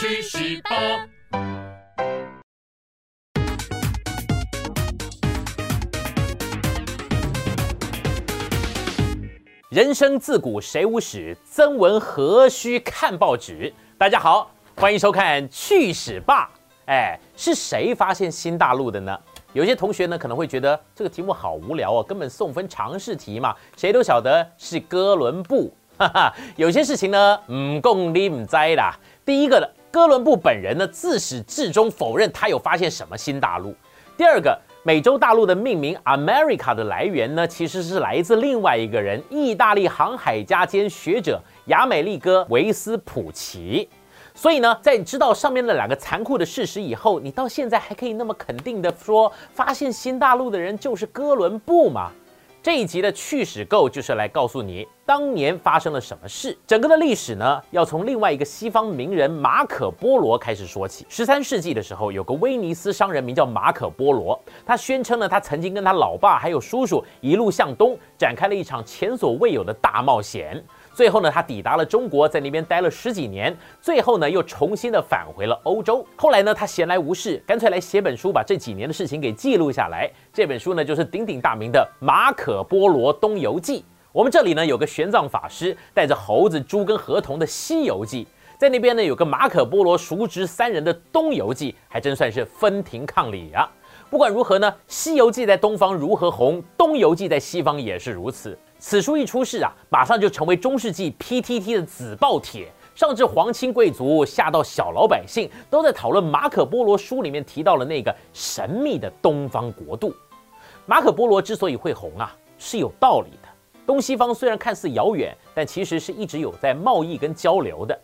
去十八。人生自古谁无死，曾闻何须看报纸？大家好，欢迎收看《趣史吧》。哎，是谁发现新大陆的呢？有些同学呢可能会觉得这个题目好无聊哦，根本送分常识题嘛，谁都晓得是哥伦布。哈哈，有些事情呢，唔共你唔栽啦。第一个的，哥伦布本人呢自始至终否认他有发现什么新大陆。第二个。美洲大陆的命名 America 的来源呢，其实是来自另外一个人，意大利航海家兼学者亚美利哥维斯普奇。所以呢，在你知道上面那两个残酷的事实以后，你到现在还可以那么肯定的说，发现新大陆的人就是哥伦布吗？这一集的趣史够就是来告诉你当年发生了什么事。整个的历史呢，要从另外一个西方名人马可波罗开始说起。十三世纪的时候，有个威尼斯商人名叫马可波罗，他宣称呢，他曾经跟他老爸还有叔叔一路向东，展开了一场前所未有的大冒险。最后呢，他抵达了中国，在那边待了十几年，最后呢，又重新的返回了欧洲。后来呢，他闲来无事，干脆来写本书，把这几年的事情给记录下来。这本书呢，就是鼎鼎大名的《马可波罗东游记》。我们这里呢，有个玄奘法师带着猴子、猪跟河童的《西游记》，在那边呢，有个马可波罗熟侄三人的《东游记》，还真算是分庭抗礼啊。不管如何呢，《西游记》在东方如何红，《东游记》在西方也是如此。此书一出世啊，马上就成为中世纪 PTT 的子爆帖，上至皇亲贵族，下到小老百姓，都在讨论马可波罗书里面提到了那个神秘的东方国度。马可波罗之所以会红啊，是有道理的。东西方虽然看似遥远，但其实是一直有在贸易跟交流的。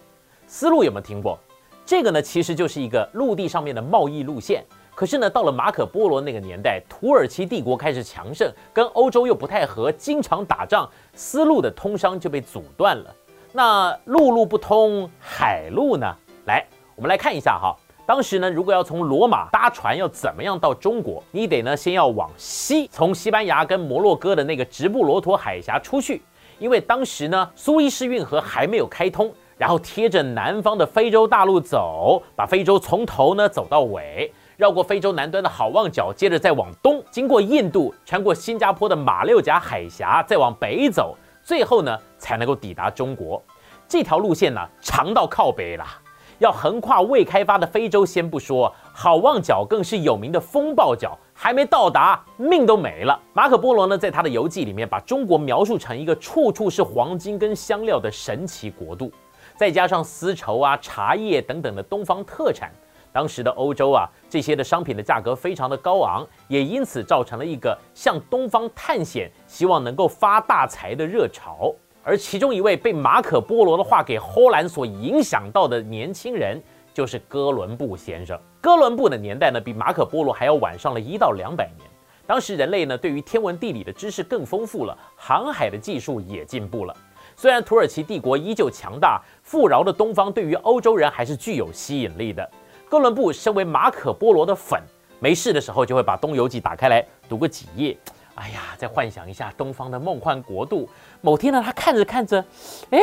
思路有没有听过？这个呢，其实就是一个陆地上面的贸易路线。可是呢，到了马可波罗那个年代，土耳其帝国开始强盛，跟欧洲又不太合，经常打仗，丝路的通商就被阻断了。那陆路不通，海路呢？来，我们来看一下哈。当时呢，如果要从罗马搭船，要怎么样到中国？你得呢，先要往西，从西班牙跟摩洛哥的那个直布罗陀海峡出去，因为当时呢，苏伊士运河还没有开通，然后贴着南方的非洲大陆走，把非洲从头呢走到尾。绕过非洲南端的好望角，接着再往东，经过印度，穿过新加坡的马六甲海峡，再往北走，最后呢才能够抵达中国。这条路线呢长到靠北啦，要横跨未开发的非洲，先不说，好望角更是有名的风暴角，还没到达，命都没了。马可波罗呢，在他的游记里面，把中国描述成一个处处是黄金跟香料的神奇国度，再加上丝绸啊、茶叶等等的东方特产。当时的欧洲啊，这些的商品的价格非常的高昂，也因此造成了一个向东方探险、希望能够发大财的热潮。而其中一位被马可波罗的话给荷兰所影响到的年轻人，就是哥伦布先生。哥伦布的年代呢，比马可波罗还要晚上了一到两百年。当时人类呢，对于天文地理的知识更丰富了，航海的技术也进步了。虽然土耳其帝国依旧强大，富饶的东方对于欧洲人还是具有吸引力的。哥伦布身为马可波罗的粉，没事的时候就会把《东游记》打开来读个几页。哎呀，再幻想一下东方的梦幻国度。某天呢，他看着看着，哎，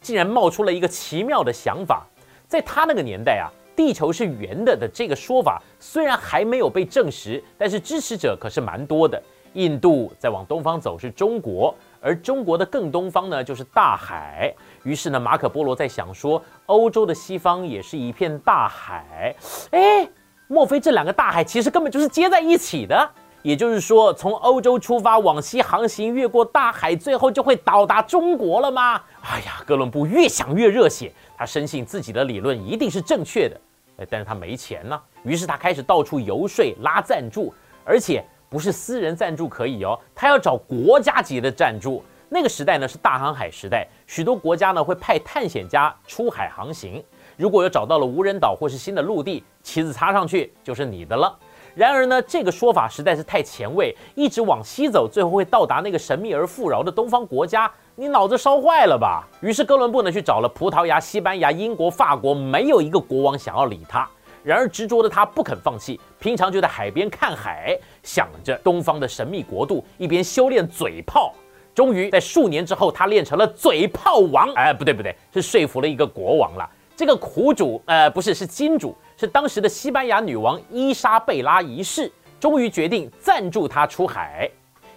竟然冒出了一个奇妙的想法。在他那个年代啊，地球是圆的的这个说法虽然还没有被证实，但是支持者可是蛮多的。印度再往东方走是中国，而中国的更东方呢就是大海。于是呢，马可波罗在想说，欧洲的西方也是一片大海，哎，莫非这两个大海其实根本就是接在一起的？也就是说，从欧洲出发往西航行，越过大海，最后就会到达中国了吗？哎呀，哥伦布越想越热血，他深信自己的理论一定是正确的，哎，但是他没钱呢，于是他开始到处游说拉赞助，而且不是私人赞助可以哦，他要找国家级的赞助。那个时代呢是大航海时代，许多国家呢会派探险家出海航行。如果有找到了无人岛或是新的陆地，旗子插上去就是你的了。然而呢，这个说法实在是太前卫，一直往西走，最后会到达那个神秘而富饶的东方国家，你脑子烧坏了吧？于是哥伦布呢去找了葡萄牙、西班牙、英国、法国，没有一个国王想要理他。然而执着的他不肯放弃，平常就在海边看海，想着东方的神秘国度，一边修炼嘴炮。终于在数年之后，他练成了嘴炮王。哎，不对不对，是说服了一个国王了。这个苦主，呃，不是，是金主，是当时的西班牙女王伊莎贝拉一世，终于决定赞助他出海。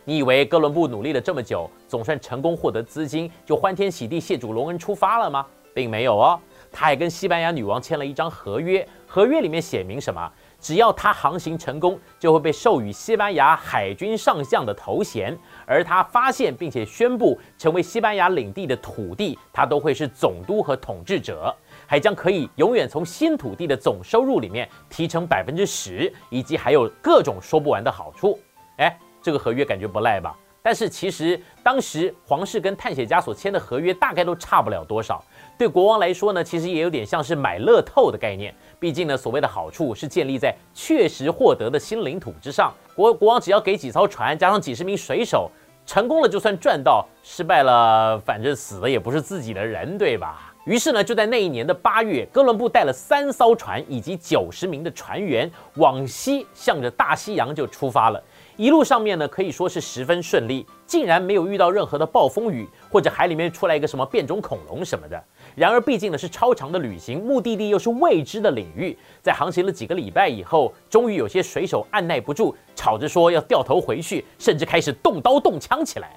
你以为哥伦布努力了这么久，总算成功获得资金，就欢天喜地谢主隆恩出发了吗？并没有哦，他还跟西班牙女王签了一张合约，合约里面写明什么？只要他航行成功，就会被授予西班牙海军上将的头衔，而他发现并且宣布成为西班牙领地的土地，他都会是总督和统治者，还将可以永远从新土地的总收入里面提成百分之十，以及还有各种说不完的好处。哎。这个合约感觉不赖吧？但是其实当时皇室跟探险家所签的合约大概都差不了多少。对国王来说呢，其实也有点像是买乐透的概念。毕竟呢，所谓的好处是建立在确实获得的新领土之上。国国王只要给几艘船，加上几十名水手，成功了就算赚到，失败了反正死的也不是自己的人，对吧？于是呢，就在那一年的八月，哥伦布带了三艘船以及九十名的船员往西，向着大西洋就出发了。一路上面呢，可以说是十分顺利，竟然没有遇到任何的暴风雨，或者海里面出来一个什么变种恐龙什么的。然而，毕竟呢是超长的旅行，目的地又是未知的领域，在航行了几个礼拜以后，终于有些水手按耐不住，吵着说要掉头回去，甚至开始动刀动枪起来。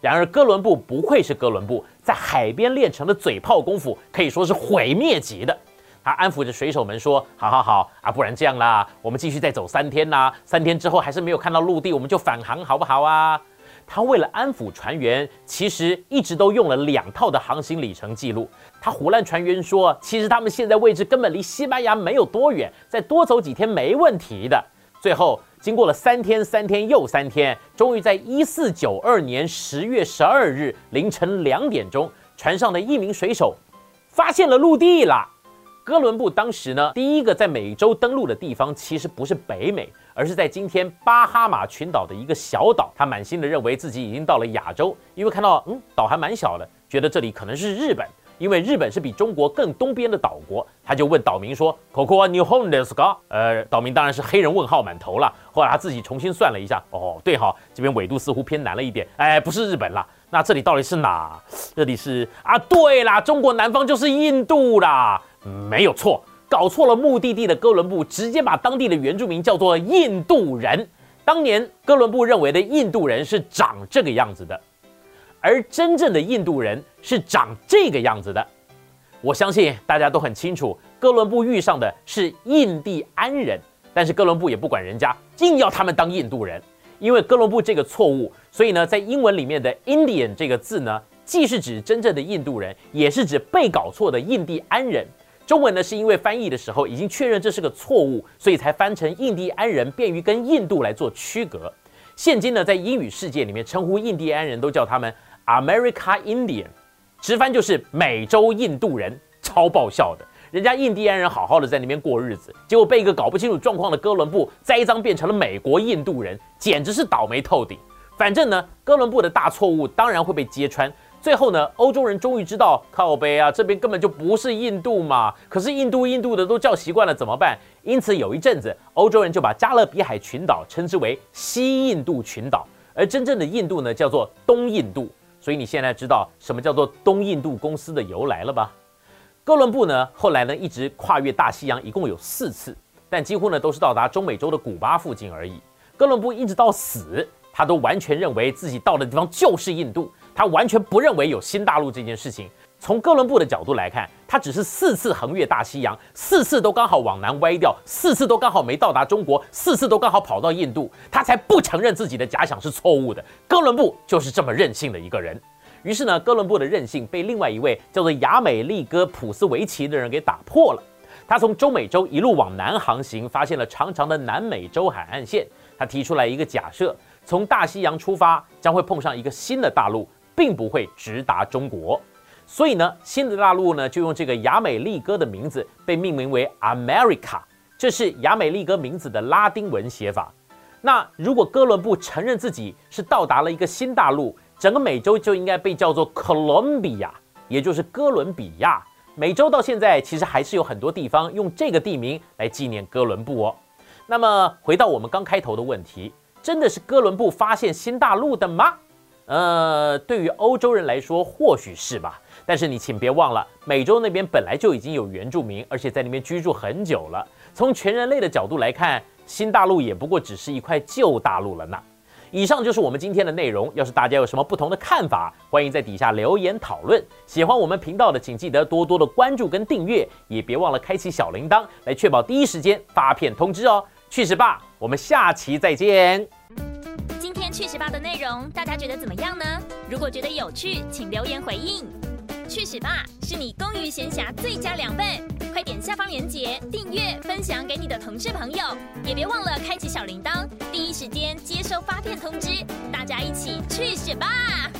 然而，哥伦布不愧是哥伦布，在海边练成的嘴炮功夫，可以说是毁灭级的。他安抚着水手们说：“好好好啊，不然这样啦，我们继续再走三天呐。三天之后还是没有看到陆地，我们就返航，好不好啊？”他为了安抚船员，其实一直都用了两套的航行里程记录。他胡乱船员说：“其实他们现在位置根本离西班牙没有多远，再多走几天没问题的。”最后，经过了三天、三天又三天，终于在一四九二年十月十二日凌晨两点钟，船上的一名水手发现了陆地了。哥伦布当时呢，第一个在美洲登陆的地方其实不是北美，而是在今天巴哈马群岛的一个小岛。他满心的认为自己已经到了亚洲，因为看到嗯岛还蛮小的，觉得这里可能是日本，因为日本是比中国更东边的岛国。他就问岛民说：“Coco, New Home is g o 呃，岛民当然是黑人问号满头了。后来他自己重新算了一下，哦，对哈，这边纬度似乎偏南了一点，哎，不是日本啦。那这里到底是哪？这里是啊，对啦，中国南方就是印度啦。没有错，搞错了目的地的哥伦布直接把当地的原住民叫做印度人。当年哥伦布认为的印度人是长这个样子的，而真正的印度人是长这个样子的。我相信大家都很清楚，哥伦布遇上的是印第安人，但是哥伦布也不管人家，硬要他们当印度人。因为哥伦布这个错误，所以呢，在英文里面的 Indian 这个字呢，既是指真正的印度人，也是指被搞错的印第安人。中文呢，是因为翻译的时候已经确认这是个错误，所以才翻成印第安人，便于跟印度来做区隔。现今呢，在英语世界里面称呼印第安人都叫他们 America Indian，直翻就是美洲印度人，超爆笑的。人家印第安人好好的在那边过日子，结果被一个搞不清楚状况的哥伦布栽赃变成了美国印度人，简直是倒霉透顶。反正呢，哥伦布的大错误当然会被揭穿。最后呢，欧洲人终于知道靠背啊，这边根本就不是印度嘛。可是印度印度的都叫习惯了，怎么办？因此有一阵子，欧洲人就把加勒比海群岛称之为西印度群岛，而真正的印度呢，叫做东印度。所以你现在知道什么叫做东印度公司的由来了吧？哥伦布呢，后来呢一直跨越大西洋，一共有四次，但几乎呢都是到达中美洲的古巴附近而已。哥伦布一直到死，他都完全认为自己到的地方就是印度。他完全不认为有新大陆这件事情。从哥伦布的角度来看，他只是四次横越大西洋，四次都刚好往南歪掉，四次都刚好没到达中国，四次都刚好跑到印度，他才不承认自己的假想是错误的。哥伦布就是这么任性的一个人。于是呢，哥伦布的任性被另外一位叫做亚美利哥普斯维奇的人给打破了。他从中美洲一路往南航行，发现了长长的南美洲海岸线。他提出来一个假设：从大西洋出发，将会碰上一个新的大陆。并不会直达中国，所以呢，新的大陆呢就用这个亚美利哥的名字被命名为 America，这是亚美利哥名字的拉丁文写法。那如果哥伦布承认自己是到达了一个新大陆，整个美洲就应该被叫做 Colombia，也就是哥伦比亚。美洲到现在其实还是有很多地方用这个地名来纪念哥伦布哦。那么回到我们刚开头的问题，真的是哥伦布发现新大陆的吗？呃，对于欧洲人来说，或许是吧。但是你请别忘了，美洲那边本来就已经有原住民，而且在那边居住很久了。从全人类的角度来看，新大陆也不过只是一块旧大陆了呢。以上就是我们今天的内容。要是大家有什么不同的看法，欢迎在底下留言讨论。喜欢我们频道的，请记得多多的关注跟订阅，也别忘了开启小铃铛，来确保第一时间发片通知哦。去十霸，我们下期再见。天去十霸的内容，大家觉得怎么样呢？如果觉得有趣，请留言回应。去屎吧，是你公余闲暇最佳良伴。快点下方链接订阅，分享给你的同事朋友，也别忘了开启小铃铛，第一时间接收发片通知。大家一起去屎吧！